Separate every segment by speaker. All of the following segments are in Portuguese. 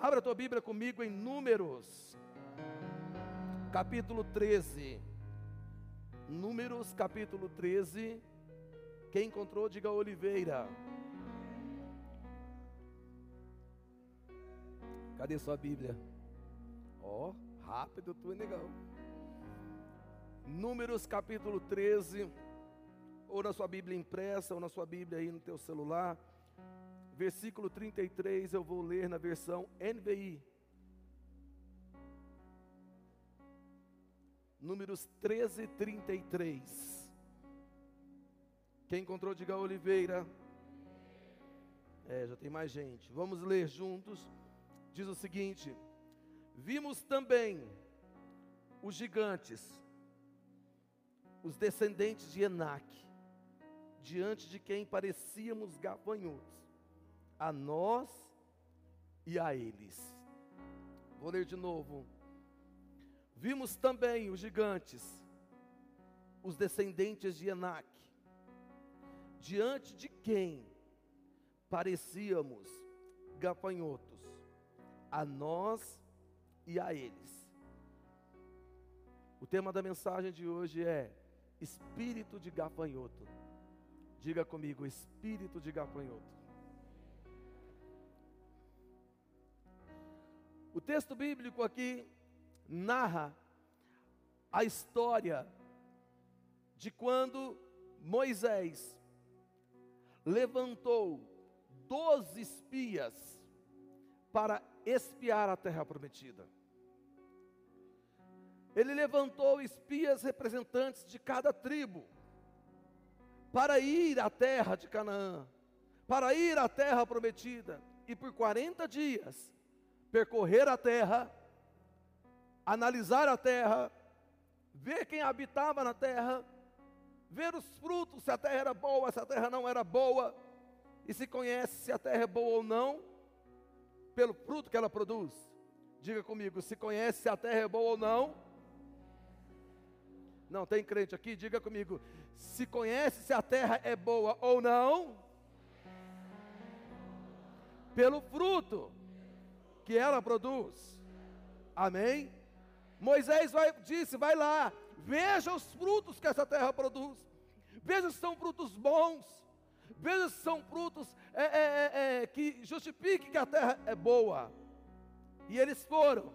Speaker 1: Abra a tua Bíblia comigo em Números, capítulo 13. Números, capítulo 13. Quem encontrou, diga Oliveira. Cadê sua Bíblia? Ó, oh, rápido tu, negão. Números capítulo 13, ou na sua Bíblia impressa, ou na sua Bíblia aí no teu celular. Versículo 33, eu vou ler na versão NVI. Números 13, 33. Quem encontrou, diga Oliveira. É, já tem mais gente. Vamos ler juntos diz o seguinte: Vimos também os gigantes, os descendentes de Enac, diante de quem parecíamos gafanhotos, a nós e a eles. Vou ler de novo. Vimos também os gigantes, os descendentes de Enac, diante de quem parecíamos gafanhotos a nós e a eles. O tema da mensagem de hoje é espírito de gafanhoto. Diga comigo, espírito de gafanhoto. O texto bíblico aqui narra a história de quando Moisés levantou doze espias para espiar a terra prometida. Ele levantou espias representantes de cada tribo para ir à terra de Canaã, para ir à terra prometida e por 40 dias percorrer a terra, analisar a terra, ver quem habitava na terra, ver os frutos, se a terra era boa, se a terra não era boa, e se conhece se a terra é boa ou não, pelo fruto que ela produz. Diga comigo, se conhece se a terra é boa ou não. Não, tem crente aqui? Diga comigo, se conhece se a terra é boa ou não. Pelo fruto que ela produz. Amém? Moisés vai, disse: vai lá, veja os frutos que essa terra produz, veja se são frutos bons, Veja se são frutos é, é, é, é, que justifiquem que a terra é boa. E eles foram,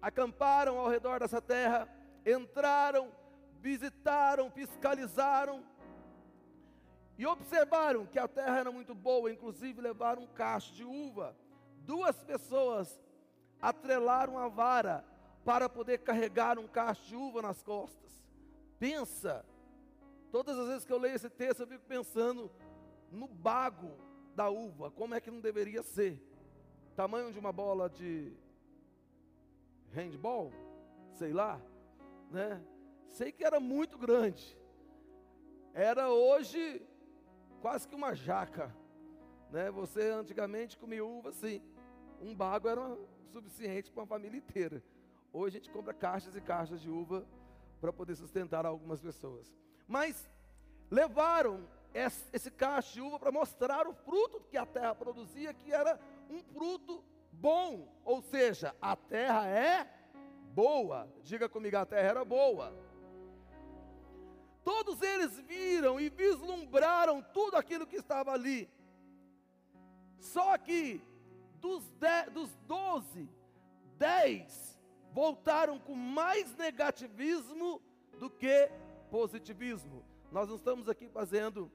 Speaker 1: acamparam ao redor dessa terra, entraram, visitaram, fiscalizaram e observaram que a terra era muito boa, inclusive levaram um cacho de uva. Duas pessoas atrelaram a vara para poder carregar um cacho de uva nas costas. Pensa, todas as vezes que eu leio esse texto, eu fico pensando no bago da uva, como é que não deveria ser? Tamanho de uma bola de handball, sei lá, né? Sei que era muito grande. Era hoje quase que uma jaca, né? Você antigamente comia uva assim, um bago era suficiente para uma família inteira. Hoje a gente compra caixas e caixas de uva para poder sustentar algumas pessoas. Mas levaram esse cacho de uva para mostrar o fruto que a terra produzia, que era um fruto bom, ou seja, a terra é boa. Diga comigo, a terra era boa. Todos eles viram e vislumbraram tudo aquilo que estava ali. Só que dos, de, dos doze, dez voltaram com mais negativismo do que positivismo. Nós não estamos aqui fazendo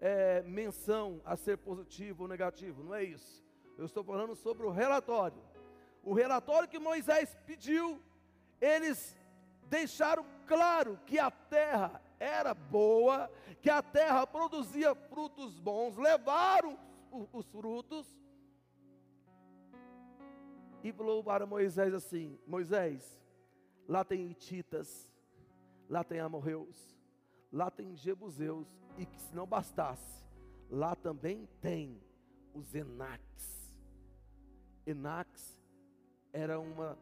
Speaker 1: é, menção a ser positivo ou negativo, não é isso. Eu estou falando sobre o relatório. O relatório que Moisés pediu, eles deixaram claro que a terra era boa, que a terra produzia frutos bons, levaram os frutos e falou para Moisés assim: Moisés, lá tem Hititas, lá tem amorreus, lá tem Jebuseus, e que se não bastasse, lá também tem os Enaques. Enaques era, uma,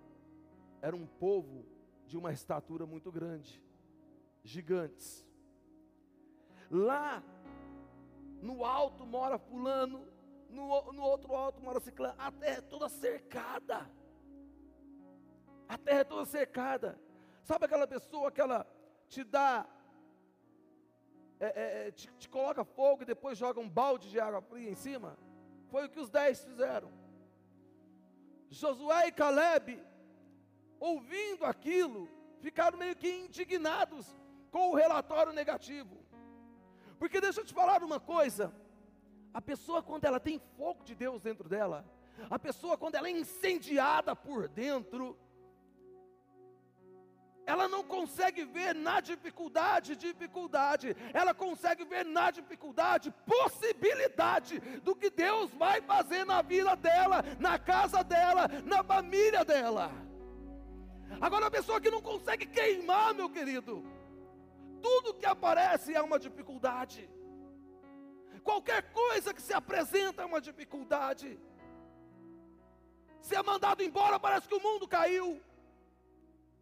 Speaker 1: era um povo de uma estatura muito grande, gigantes. Lá no alto mora fulano, no, no outro alto mora ciclano. A terra é toda cercada. A terra é toda cercada. Sabe aquela pessoa que ela te dá, é, é, é, te, te coloca fogo e depois joga um balde de água fria em cima? Foi o que os dez fizeram. Josué e Caleb, ouvindo aquilo, ficaram meio que indignados com o relatório negativo. Porque deixa eu te falar uma coisa: a pessoa, quando ela tem fogo de Deus dentro dela, a pessoa, quando ela é incendiada por dentro, ela não consegue ver na dificuldade, dificuldade, ela consegue ver na dificuldade possibilidade do que Deus vai fazer na vida dela, na casa dela, na família dela. Agora, a pessoa que não consegue queimar, meu querido, tudo que aparece é uma dificuldade, qualquer coisa que se apresenta é uma dificuldade. Se é mandado embora, parece que o mundo caiu.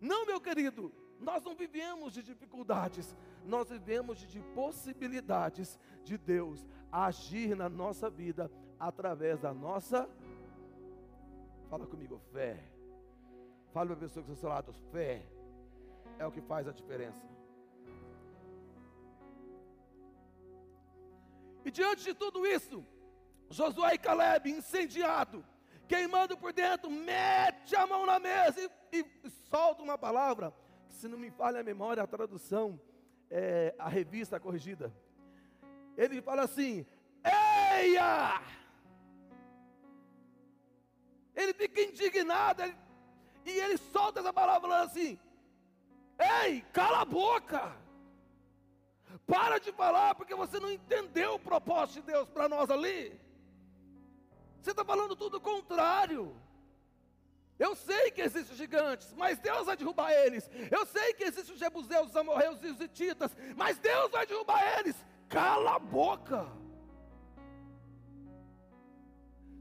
Speaker 1: Não, meu querido, nós não vivemos de dificuldades, nós vivemos de possibilidades de Deus agir na nossa vida através da nossa. Fala comigo, fé. Fala para a pessoa que está ao seu lado, fé é o que faz a diferença. E diante de tudo isso, Josué e Caleb, incendiado, queimando por dentro, mete a mão na mesa e, e solta uma palavra, que se não me falha a memória, a tradução, é, a revista corrigida. Ele fala assim: Eia! Ele fica indignado, ele, e ele solta essa palavra falando assim: Ei, cala a boca! Para de falar, porque você não entendeu o propósito de Deus para nós ali. Você está falando tudo o contrário. Eu sei que existem gigantes, mas Deus vai derrubar eles. Eu sei que existem os jebuseus, os amorreus e os hititas, mas Deus vai derrubar eles. Cala a boca.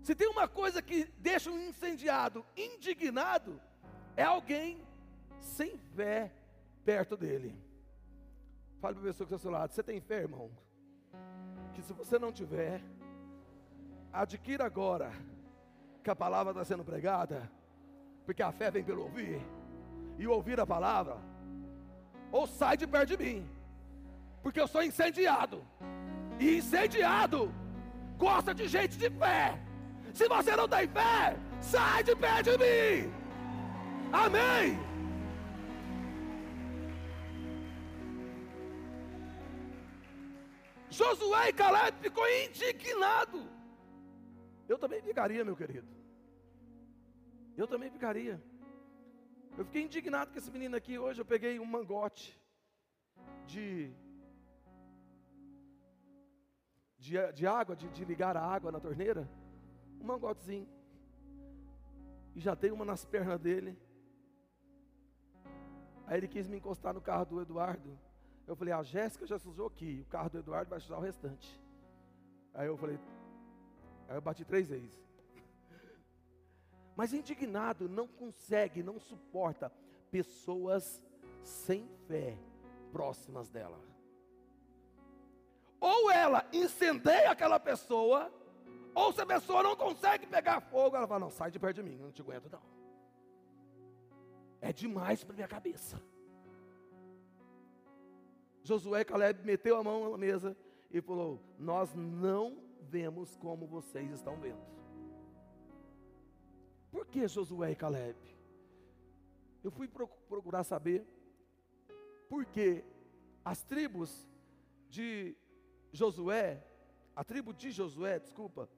Speaker 1: Se tem uma coisa que deixa um incendiado indignado, é alguém sem fé perto dele. Fale para a pessoa que está ao seu lado: você tem fé, irmão? Que se você não tiver, adquira agora que a palavra está sendo pregada, porque a fé vem pelo ouvir, e ouvir a palavra, ou sai de perto de mim, porque eu sou incendiado, e incendiado gosta de gente de fé. Se você não tem fé, sai de perto de mim. Amém. Josué e Caleb ficou indignado. Eu também ficaria, meu querido. Eu também ficaria. Eu fiquei indignado com esse menino aqui. Hoje eu peguei um mangote de, de, de água, de, de ligar a água na torneira. Um mangotezinho. E já dei uma nas pernas dele. Aí ele quis me encostar no carro do Eduardo. Eu falei, a Jéssica já sujou aqui, o carro do Eduardo vai sujar o restante. Aí eu falei, Aí eu bati três vezes. Mas indignado não consegue, não suporta pessoas sem fé próximas dela. Ou ela incendeia aquela pessoa, ou se a pessoa não consegue pegar fogo, ela fala: Não, sai de perto de mim, eu não te aguento, não. É demais para minha cabeça. Josué Caleb meteu a mão na mesa e falou: Nós não vemos como vocês estão vendo. Por que Josué e Caleb? Eu fui procurar saber porque as tribos de Josué, a tribo de Josué, desculpa,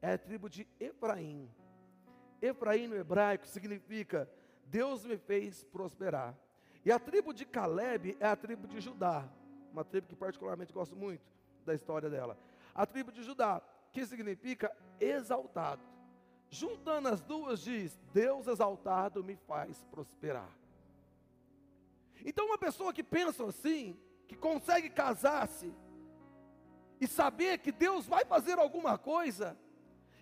Speaker 1: é a tribo de Efraim. Efraim no hebraico significa Deus me fez prosperar. E a tribo de Caleb é a tribo de Judá, uma tribo que particularmente gosto muito da história dela a tribo de Judá, que significa exaltado. Juntando as duas, diz: Deus exaltado me faz prosperar. Então, uma pessoa que pensa assim, que consegue casar-se e saber que Deus vai fazer alguma coisa,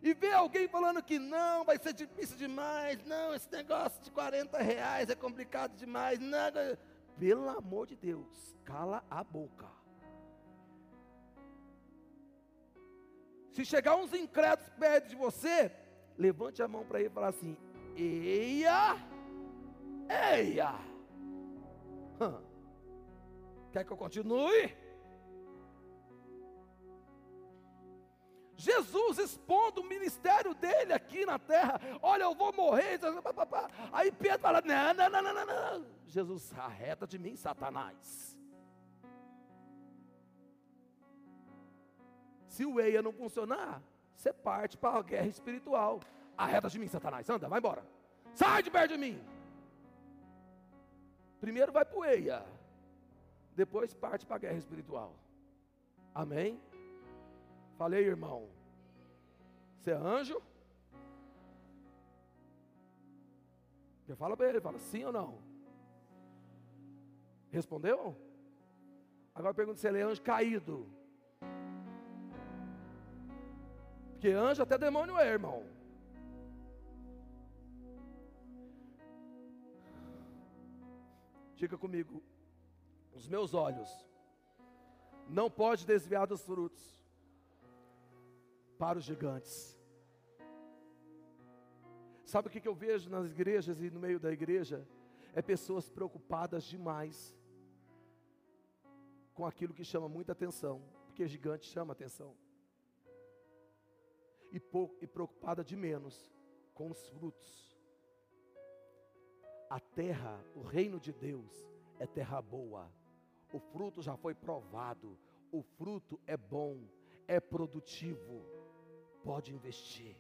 Speaker 1: e ver alguém falando que não, vai ser difícil demais, não, esse negócio de 40 reais é complicado demais, nada. Pelo amor de Deus, cala a boca. Se chegar uns incrédulos perto de você, levante a mão para ele e fala assim: Eia, eia. Quer que eu continue? Jesus expondo o ministério dele aqui na terra. Olha, eu vou morrer. Aí Pedro fala: não, não, não, não, não. Jesus, arreta de mim, Satanás. Se o EIA não funcionar, você parte para a guerra espiritual. Arreta de mim, Satanás. Anda, vai embora. Sai de perto de mim. Primeiro vai para o EIA. Depois parte para a guerra espiritual. Amém? Falei, irmão. Você é anjo? Você fala para ele, fala sim ou não? Respondeu? Agora pergunta se ele é anjo caído. Porque anjo até demônio é, irmão. Diga comigo, os meus olhos não pode desviar dos frutos para os gigantes. Sabe o que eu vejo nas igrejas e no meio da igreja? É pessoas preocupadas demais com aquilo que chama muita atenção, porque gigante chama atenção, e, pouco, e preocupada de menos com os frutos. A terra, o reino de Deus, é terra boa, o fruto já foi provado, o fruto é bom, é produtivo pode investir,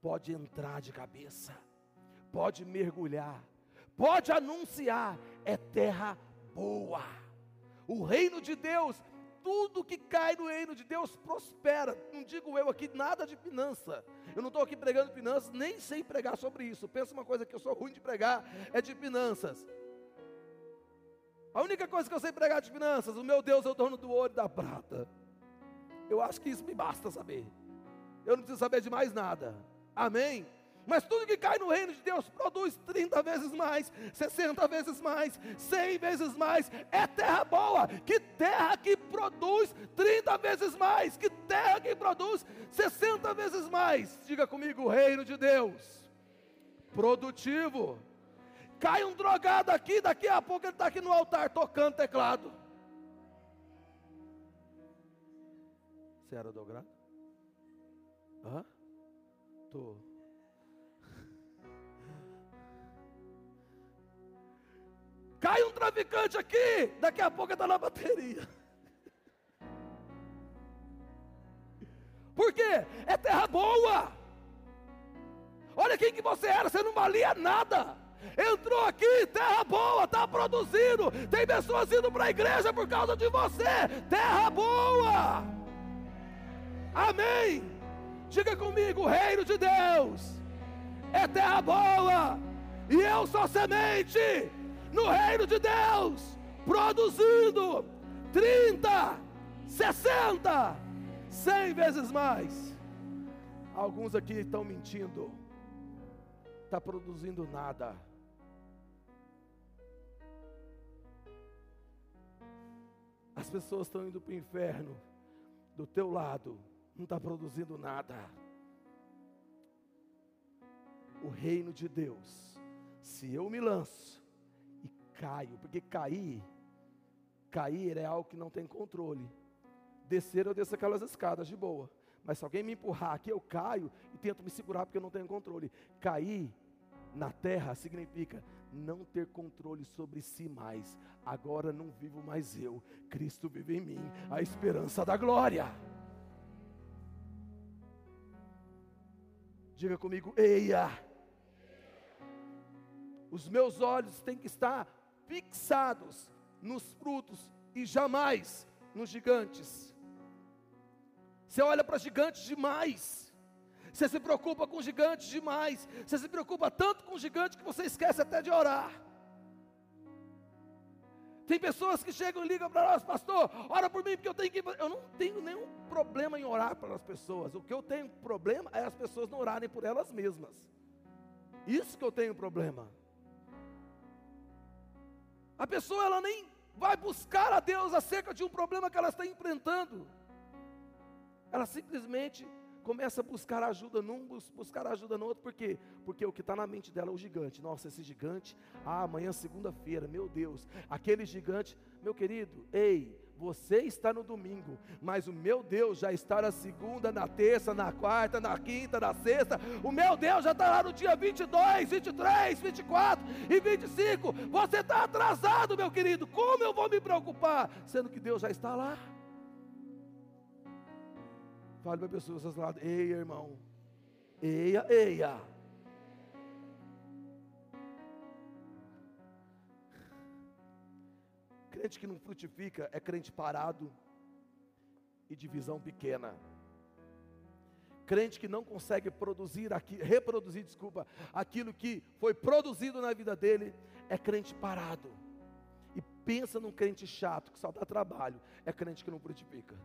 Speaker 1: pode entrar de cabeça, pode mergulhar, pode anunciar, é terra boa. O reino de Deus, tudo que cai no reino de Deus prospera. Não digo eu aqui nada de finança. Eu não estou aqui pregando finanças, nem sei pregar sobre isso. Pensa uma coisa que eu sou ruim de pregar, é de finanças. A única coisa que eu sei pregar de finanças, o meu Deus é o dono do ouro e da prata. Eu acho que isso me basta saber eu não preciso saber de mais nada. Amém? Mas tudo que cai no reino de Deus produz 30 vezes mais, 60 vezes mais, 100 vezes mais. É terra boa. Que terra que produz 30 vezes mais. Que terra que produz 60 vezes mais. Diga comigo, o reino de Deus. Produtivo. Cai um drogado aqui, daqui a pouco ele está aqui no altar tocando teclado. Você era drogado? Hã? Tô. Cai um traficante aqui, daqui a pouco está na bateria. Por quê? É terra boa. Olha quem que você era, você não valia nada. Entrou aqui, terra boa, está produzindo. Tem pessoas indo para a igreja por causa de você. Terra boa. Amém. Diga comigo: o reino de Deus é terra boa, e eu sou semente no reino de Deus, produzindo 30, 60, 100 vezes mais. Alguns aqui estão mentindo, está produzindo nada. As pessoas estão indo para o inferno do teu lado não está produzindo nada. O reino de Deus, se eu me lanço e caio, porque cair, cair é algo que não tem controle. Descer eu desço aquelas escadas de boa, mas se alguém me empurrar aqui, eu caio e tento me segurar porque eu não tenho controle. Cair na terra significa não ter controle sobre si mais. Agora não vivo mais eu, Cristo vive em mim, a esperança da glória. Diga comigo, eia. Os meus olhos têm que estar fixados nos frutos e jamais nos gigantes. Você olha para gigantes demais. Você se preocupa com gigantes demais. Você se preocupa tanto com gigante que você esquece até de orar. Tem pessoas que chegam e ligam para nós, pastor, ora por mim, porque eu tenho que. Eu não tenho nenhum problema em orar pelas pessoas. O que eu tenho problema é as pessoas não orarem por elas mesmas. Isso que eu tenho problema. A pessoa ela nem vai buscar a Deus acerca de um problema que ela está enfrentando. Ela simplesmente começa a buscar ajuda num, buscar ajuda no outro, por quê? Porque o que está na mente dela é o gigante. Nossa, esse gigante, ah, amanhã segunda-feira, meu Deus, aquele gigante, meu querido, ei, você está no domingo, mas o meu Deus já está na segunda, na terça, na quarta, na quinta, na sexta. O meu Deus já está lá no dia 22, 23, 24 e 25. Você está atrasado, meu querido. Como eu vou me preocupar? Sendo que Deus já está lá. Fale para pessoas do lado, ei, irmão. Eia, eia. Crente que não frutifica é crente parado e de visão pequena. Crente que não consegue produzir aqui, reproduzir, desculpa, aquilo que foi produzido na vida dele, é crente parado. E pensa num crente chato que só dá trabalho, é crente que não frutifica.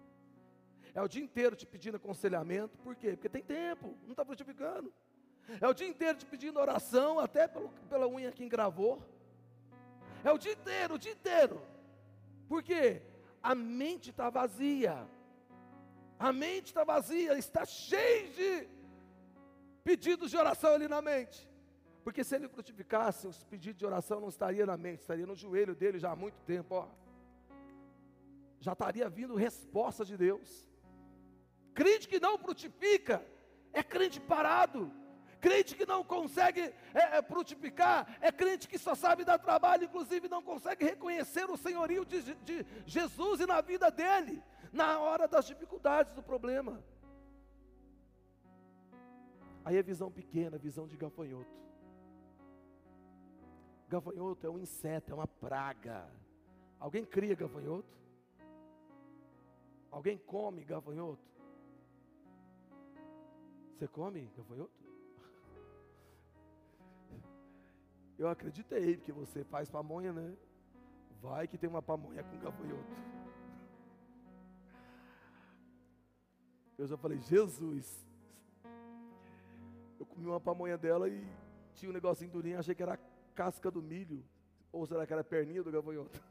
Speaker 1: É o dia inteiro te pedindo aconselhamento, por quê? Porque tem tempo, não está frutificando. É o dia inteiro te pedindo oração, até pelo, pela unha que engravou. É o dia inteiro, o dia inteiro. Porque a mente está vazia. A mente está vazia, está cheia de pedidos de oração ali na mente. Porque se ele frutificasse, os pedidos de oração não estaria na mente, estaria no joelho dele já há muito tempo, ó. Já estaria vindo resposta de Deus. Crente que não frutifica é crente parado. Crente que não consegue é, é, frutificar, é crente que só sabe dar trabalho, inclusive não consegue reconhecer o senhorio de, de Jesus e na vida dele, na hora das dificuldades do problema. Aí é visão pequena, visão de gafanhoto. Gafanhoto é um inseto, é uma praga. Alguém cria gafanhoto? Alguém come gafanhoto? Você come gafanhoto? Eu acreditei, porque você faz pamonha, né? Vai que tem uma pamonha com gafanhoto. Eu já falei, Jesus. Eu comi uma pamonha dela e tinha um negocinho durinho, achei que era casca do milho. Ou será que era perninha do gafanhoto?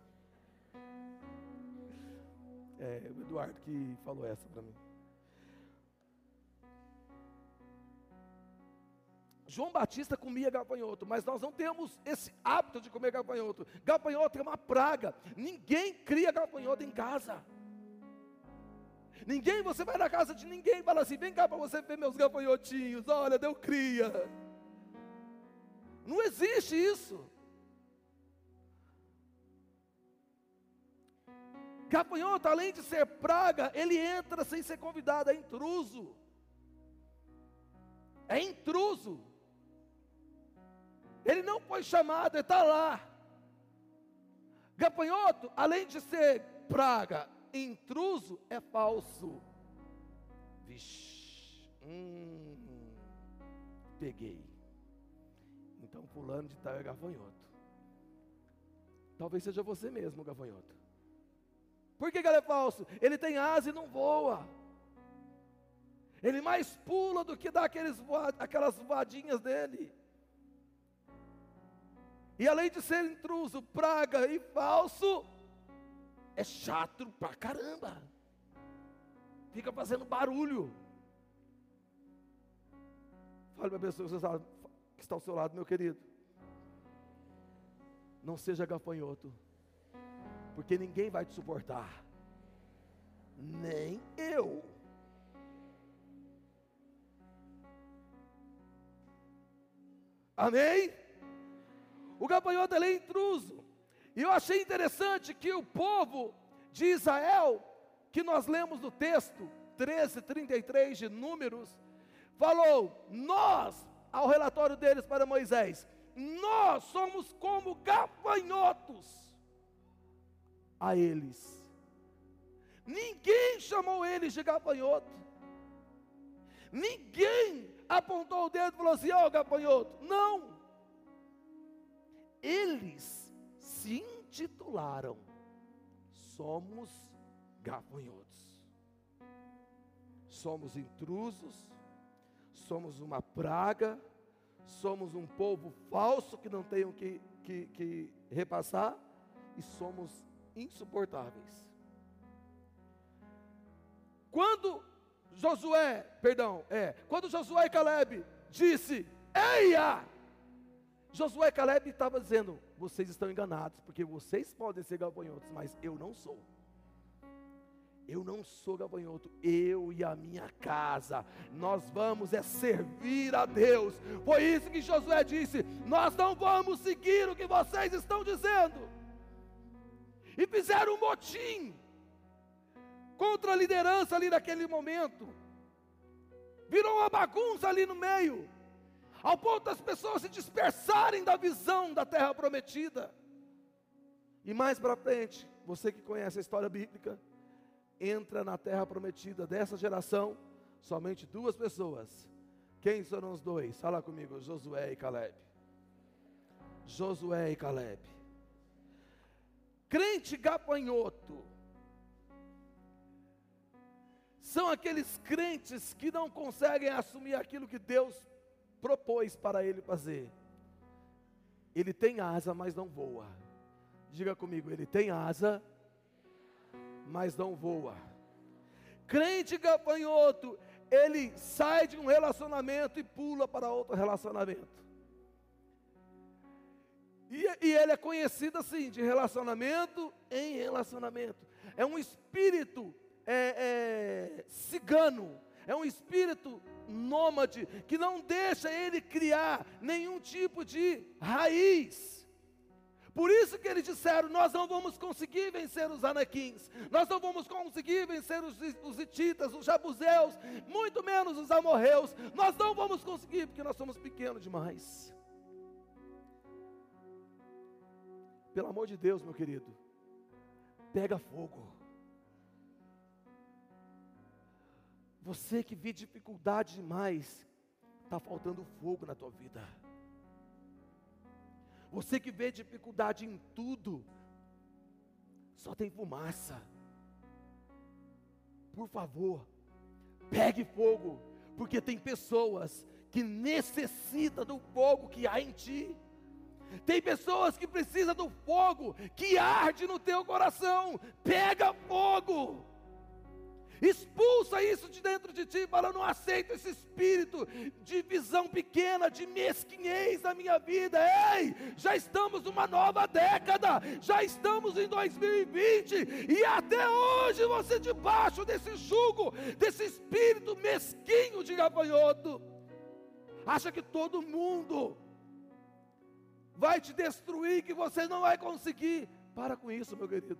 Speaker 1: É, o Eduardo que falou essa para mim. João Batista comia gafanhoto, mas nós não temos esse hábito de comer gafanhoto. Gafanhoto é uma praga. Ninguém cria gafanhoto em casa. Ninguém, você vai na casa de ninguém e fala assim: vem cá para você ver meus gafanhotinhos. Olha, deu cria. Não existe isso. Gafanhoto, além de ser praga, ele entra sem ser convidado, é intruso. É intruso. Ele não foi chamado, ele está lá. Gafanhoto, além de ser praga, intruso, é falso. Vixe, hum, peguei. Então, fulano de tal é gafanhoto. Talvez seja você mesmo, gafanhoto. Por que, que ele é falso? Ele tem asa e não voa. Ele mais pula do que dá aqueles aquelas voadinhas dele. E além de ser intruso, praga e falso, é chato pra caramba. Fica fazendo barulho. Fale para a pessoa que está ao seu lado, meu querido. Não seja gafanhoto, porque ninguém vai te suportar, nem eu. Amém? O gafanhoto é intruso. E eu achei interessante que o povo de Israel, que nós lemos no texto 13, 33 de Números, falou: Nós, ao relatório deles para Moisés, nós somos como gafanhotos a eles. Ninguém chamou eles de gafanhoto. Ninguém apontou o dedo e falou assim: Ó, oh, gafanhoto. Não eles se intitularam Somos gafanhotos. Somos intrusos, somos uma praga, somos um povo falso que não tem o que, que, que repassar e somos insuportáveis. Quando Josué, perdão, é, quando Josué e Caleb disse: "Eia!" Josué e Caleb estavam dizendo: "Vocês estão enganados, porque vocês podem ser gafanhotos, mas eu não sou." Eu não sou gafanhoto, eu e a minha casa, nós vamos é servir a Deus. Foi isso que Josué disse: Nós não vamos seguir o que vocês estão dizendo. E fizeram um motim contra a liderança ali naquele momento. Virou uma bagunça ali no meio, ao ponto das pessoas se dispersarem da visão da terra prometida. E mais para frente, você que conhece a história bíblica, entra na terra prometida dessa geração somente duas pessoas. Quem foram os dois? Fala comigo, Josué e Caleb. Josué e Caleb. Crente gafanhoto são aqueles crentes que não conseguem assumir aquilo que Deus propôs para ele fazer. Ele tem asa, mas não voa. Diga comigo, ele tem asa, mas não voa. Crente gafanhoto, ele sai de um relacionamento e pula para outro relacionamento. E, e, ele é conhecido assim, de relacionamento em relacionamento. É um espírito é, é, cigano, é um espírito nômade, que não deixa ele criar nenhum tipo de raiz. Por isso que eles disseram: Nós não vamos conseguir vencer os anaquins, nós não vamos conseguir vencer os, os ititas, os jabuseus, muito menos os amorreus, nós não vamos conseguir porque nós somos pequenos demais. Pelo amor de Deus, meu querido, pega fogo. Você que vê dificuldade demais, está faltando fogo na tua vida. Você que vê dificuldade em tudo, só tem fumaça. Por favor, pegue fogo, porque tem pessoas que necessitam do fogo que há em ti. Tem pessoas que precisam do fogo que arde no teu coração. Pega fogo. Expulsa isso de dentro de ti, fala, eu não aceito esse espírito de visão pequena, de mesquinhez da minha vida. Ei, já estamos numa nova década, já estamos em 2020 e até hoje você debaixo desse jugo, desse espírito mesquinho de gafanhoto, acha que todo mundo vai te destruir, que você não vai conseguir. Para com isso, meu querido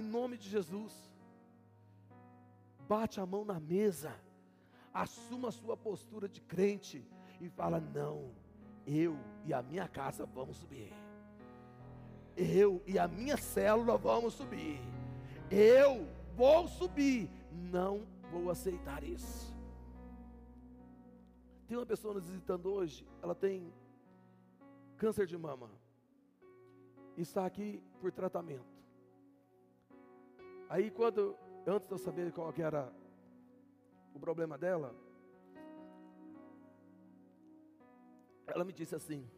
Speaker 1: em nome de Jesus. Bate a mão na mesa, assuma a sua postura de crente e fala: Não, eu e a minha casa vamos subir. Eu e a minha célula vamos subir. Eu vou subir. Não vou aceitar isso. Tem uma pessoa nos visitando hoje, ela tem câncer de mama. Está aqui por tratamento. Aí quando, antes de eu saber qual que era o problema dela, ela me disse assim,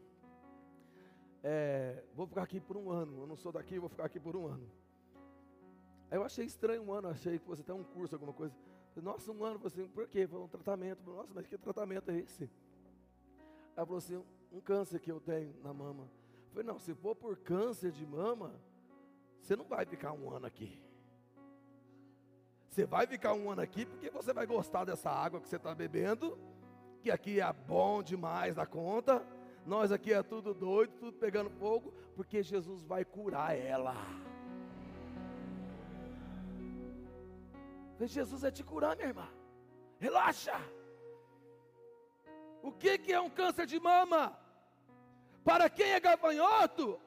Speaker 1: é, vou ficar aqui por um ano, eu não sou daqui, vou ficar aqui por um ano. Aí eu achei estranho um ano, achei que você tem um curso, alguma coisa. Nossa, um ano, você, por quê? Foi um tratamento. Nossa, mas que tratamento é esse? Ela falou assim, um câncer que eu tenho na mama. Eu falei, não, se for por câncer de mama, você não vai ficar um ano aqui. Você vai ficar um ano aqui porque você vai gostar dessa água que você está bebendo, que aqui é bom demais da conta. Nós aqui é tudo doido, tudo pegando fogo, porque Jesus vai curar ela. Jesus vai te curar, minha irmã. Relaxa. O que, que é um câncer de mama? Para quem é gafanhoto?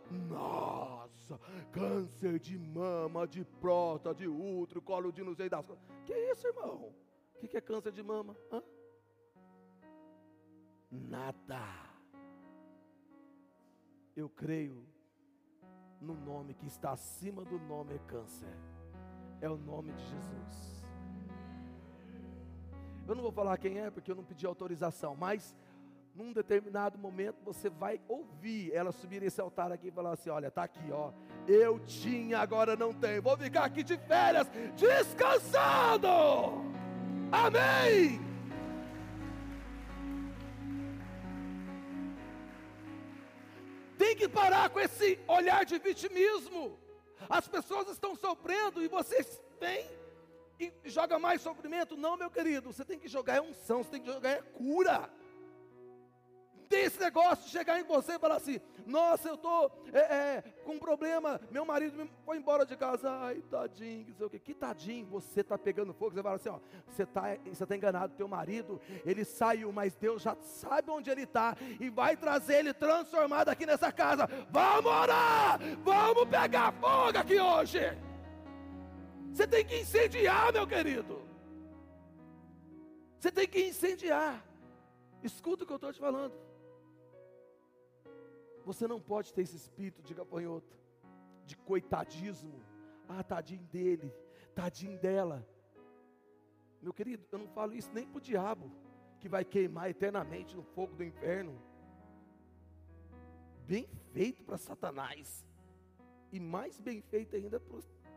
Speaker 1: Nossa câncer de mama, de próstata, de útero, colo de não das coisas. Que isso, irmão? O que, que é câncer de mama? Hã? Nada. Eu creio no nome que está acima do nome câncer. É o nome de Jesus. Eu não vou falar quem é, porque eu não pedi autorização, mas num determinado momento você vai ouvir ela subir esse altar aqui e falar assim: Olha, está aqui, ó. Eu tinha, agora não tenho. Vou ficar aqui de férias, descansando. Amém. Tem que parar com esse olhar de vitimismo. As pessoas estão sofrendo e vocês vêm e joga mais sofrimento. Não, meu querido, você tem que jogar é unção, você tem que jogar é cura tem esse negócio de chegar em você e falar assim: Nossa, eu estou é, é, com um problema, meu marido me foi embora de casa, ai, tadinho, não sei o que, que tadinho, você está pegando fogo. Você fala assim: Ó, você está você tá enganado, teu marido, ele saiu, mas Deus já sabe onde ele está e vai trazer ele transformado aqui nessa casa. Vamos orar, vamos pegar fogo aqui hoje. Você tem que incendiar, meu querido. Você tem que incendiar. Escuta o que eu estou te falando. Você não pode ter esse espírito de gafanhoto, de coitadismo. Ah, tadinho dele, tadinho dela. Meu querido, eu não falo isso nem para o diabo, que vai queimar eternamente no fogo do inferno. Bem feito para Satanás, e mais bem feito ainda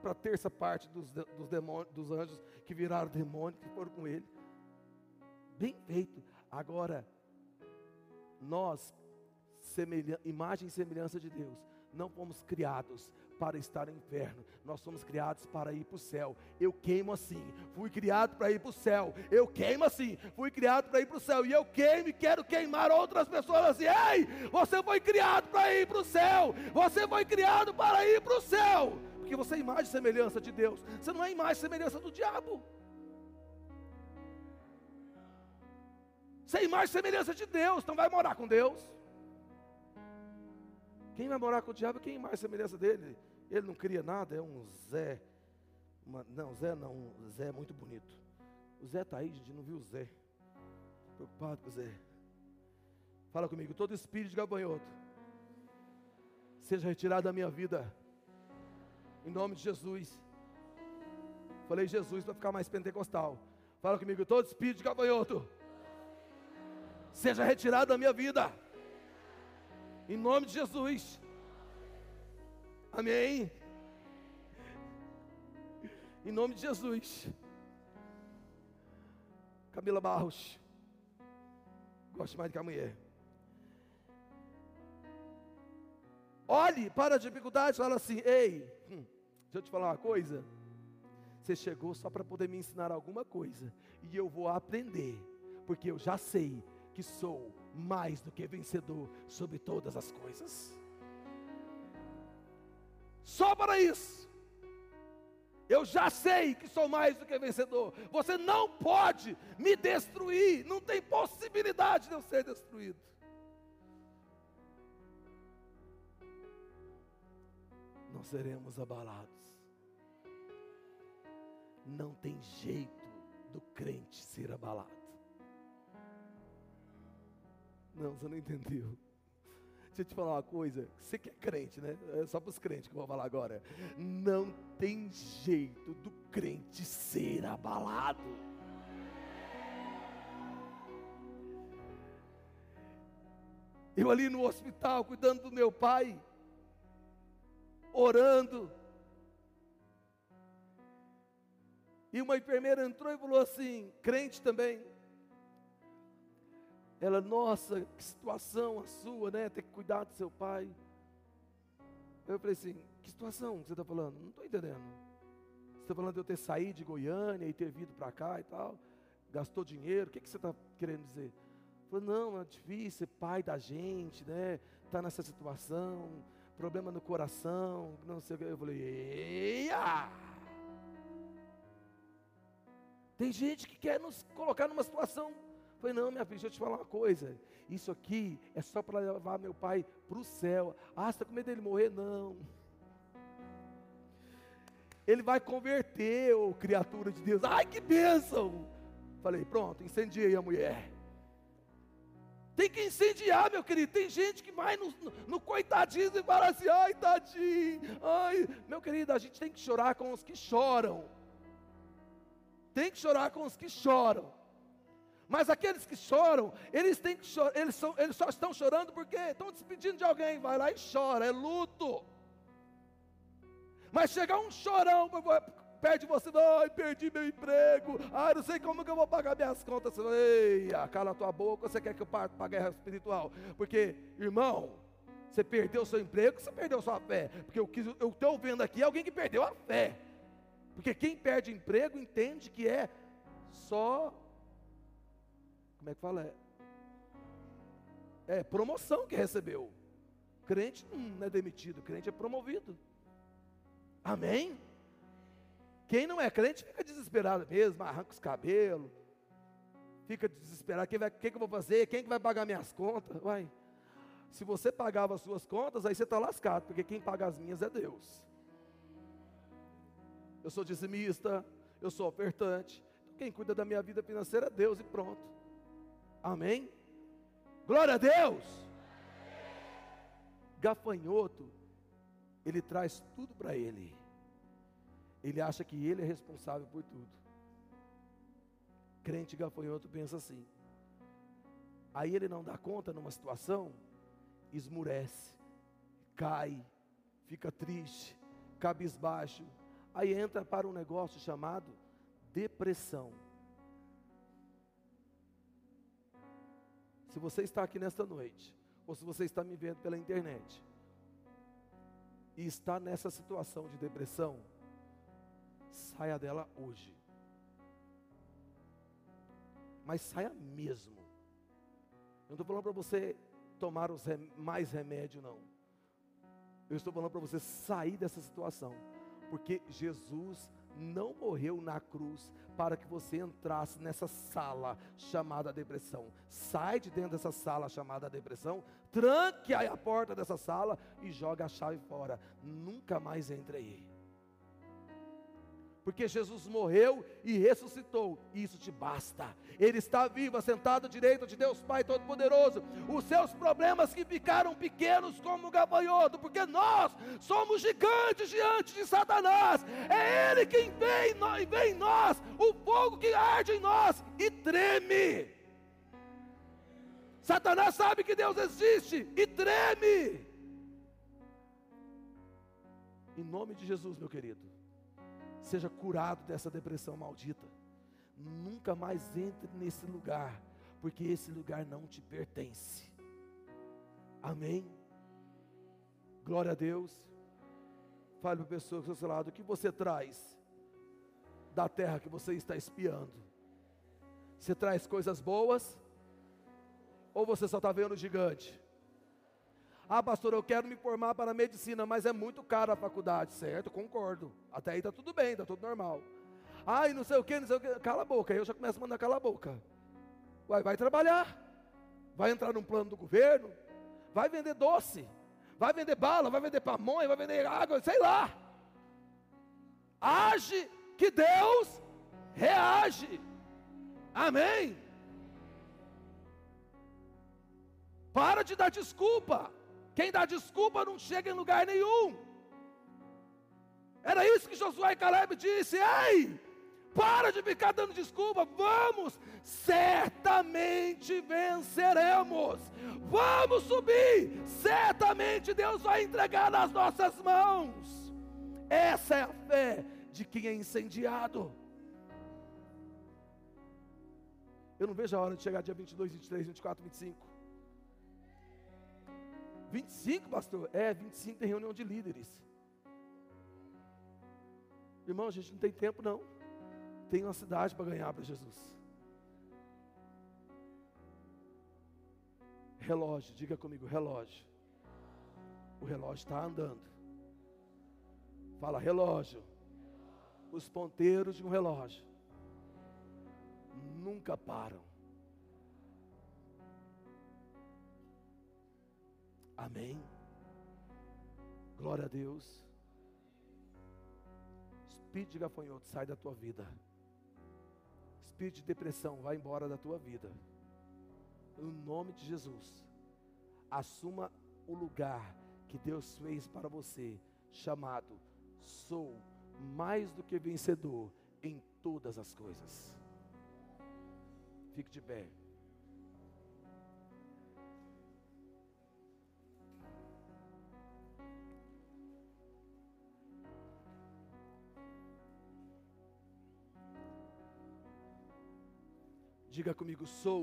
Speaker 1: para a terça parte dos, dos, demônios, dos anjos que viraram demônios, que foram com ele. Bem feito. Agora, nós imagem e semelhança de Deus. Não fomos criados para estar no inferno, nós somos criados para ir para o céu. Eu queimo assim, fui criado para ir para o céu. Eu queimo assim, fui criado para ir para o céu. E eu queimo e quero queimar outras pessoas assim. Ei, você foi criado para ir para o céu. Você foi criado para ir para o céu. Porque você é imagem e semelhança de Deus. Você não é imagem e semelhança do diabo. Você é imagem e semelhança de Deus, então vai morar com Deus. Quem vai morar com o diabo? Quem mais semelhança dele? Ele não cria nada, é um Zé. Uma, não, Zé não, Zé é muito bonito. O Zé está aí, gente, não viu o Zé. Preocupado com o Zé. Fala comigo, todo espírito de gabanhoto seja retirado da minha vida. Em nome de Jesus. Falei Jesus para ficar mais pentecostal. Fala comigo, todo espírito de gafanhoto seja retirado da minha vida. Em nome de Jesus. Amém. Em nome de Jesus. Camila Barros. Gosto mais do que a mulher. Olhe para a dificuldade e fala assim: Ei, hum, deixa eu te falar uma coisa. Você chegou só para poder me ensinar alguma coisa. E eu vou aprender. Porque eu já sei que sou mais do que vencedor sobre todas as coisas. Só para isso. Eu já sei que sou mais do que vencedor. Você não pode me destruir. Não tem possibilidade de eu ser destruído. Não seremos abalados. Não tem jeito do crente ser abalado. Não, você não entendeu. Deixa eu te falar uma coisa. Você que é crente, né? É só para os crentes que eu vou falar agora. Não tem jeito do crente ser abalado. Eu ali no hospital, cuidando do meu pai, orando. E uma enfermeira entrou e falou assim, crente também. Ela, nossa, que situação a sua, né? Ter que cuidar do seu pai. Eu falei assim: que situação que você está falando? Não estou entendendo. Você está falando de eu ter saído de Goiânia e ter vindo para cá e tal? Gastou dinheiro? O que, que você está querendo dizer? Falei, não, é difícil ser pai da gente, né? Está nessa situação, problema no coração, não sei o que. Eu falei, eia! Tem gente que quer nos colocar numa situação Falei, não, minha filha, deixa eu te falar uma coisa. Isso aqui é só para levar meu pai para o céu. Ah, você está com medo dele morrer? Não. Ele vai converter, ô criatura de Deus. Ai, que bênção! Falei, pronto, incendiei a mulher. Tem que incendiar, meu querido. Tem gente que vai no, no, no coitadismo e fala assim: ai, tadinho, ai. Meu querido, a gente tem que chorar com os que choram. Tem que chorar com os que choram. Mas aqueles que choram, eles têm que eles, são, eles só estão chorando porque estão despedindo de alguém, vai lá e chora, é luto. Mas chegar um chorão perto de você, ai, perdi meu emprego, ai, não sei como que eu vou pagar minhas contas. Ei, cala a tua boca, você quer que eu parta para a guerra espiritual? Porque, irmão, você perdeu seu emprego, você perdeu sua fé. Porque eu estou vendo aqui alguém que perdeu a fé. Porque quem perde emprego entende que é só. Como é que fala? É, é promoção que recebeu. Crente não é demitido, crente é promovido. Amém? Quem não é crente fica desesperado mesmo, arranca os cabelos, fica desesperado, quem vai, quem que eu vou fazer? Quem que vai pagar minhas contas? Vai. Se você pagava as suas contas, aí você está lascado, porque quem paga as minhas é Deus. Eu sou dizimista, eu sou ofertante. Então quem cuida da minha vida financeira é Deus e pronto. Amém? Glória a Deus! Gafanhoto, ele traz tudo para ele. Ele acha que ele é responsável por tudo. Crente gafanhoto pensa assim. Aí ele não dá conta numa situação, esmurece, cai, fica triste, cabisbaixo. Aí entra para um negócio chamado depressão. Se você está aqui nesta noite, ou se você está me vendo pela internet, e está nessa situação de depressão, saia dela hoje. Mas saia mesmo. Eu não estou falando para você tomar os rem mais remédio, não. Eu estou falando para você sair dessa situação. Porque Jesus não morreu na cruz para que você entrasse nessa sala chamada depressão. Sai de dentro dessa sala chamada depressão, tranque a porta dessa sala e joga a chave fora. Nunca mais entre aí porque Jesus morreu e ressuscitou, e isso te basta. Ele está vivo, assentado à direita de Deus Pai Todo-Poderoso. Os seus problemas que ficaram pequenos como gafanhoto, porque nós somos gigantes diante de Satanás. É Ele quem vem, vem em nós, o fogo que arde em nós e treme. Satanás sabe que Deus existe e treme. Em nome de Jesus, meu querido seja curado dessa depressão maldita. Nunca mais entre nesse lugar, porque esse lugar não te pertence. Amém? Glória a Deus. Fale para a pessoa do seu lado, o que você traz da terra que você está espiando? Você traz coisas boas? Ou você só está vendo o gigante? Ah, pastor, eu quero me formar para medicina, mas é muito caro a faculdade, certo? Concordo. Até aí está tudo bem, está tudo normal. Ah, e não sei o que, não sei o que. Cala a boca. Eu já começo a mandar cala a boca. Vai, vai trabalhar. Vai entrar num plano do governo. Vai vender doce. Vai vender bala, vai vender pamonha, vai vender água, sei lá. Age que Deus reage. Amém. Para de dar desculpa. Quem dá desculpa não chega em lugar nenhum. Era isso que Josué e Caleb disse: Ei, para de ficar dando desculpa, vamos, certamente venceremos. Vamos subir, certamente Deus vai entregar nas nossas mãos. Essa é a fé de quem é incendiado. Eu não vejo a hora de chegar dia 22, 23, 24, 25. 25, pastor? É, 25 tem reunião de líderes. Irmão, a gente não tem tempo não. Tem uma cidade para ganhar para Jesus. Relógio, diga comigo, relógio. O relógio está andando. Fala, relógio. Os ponteiros de um relógio nunca param. Amém. Glória a Deus. Espírito de gafanhoto, sai da tua vida. Espírito de depressão, vai embora da tua vida. No nome de Jesus. Assuma o lugar que Deus fez para você, chamado sou mais do que vencedor em todas as coisas. Fique de pé. Diga comigo, sou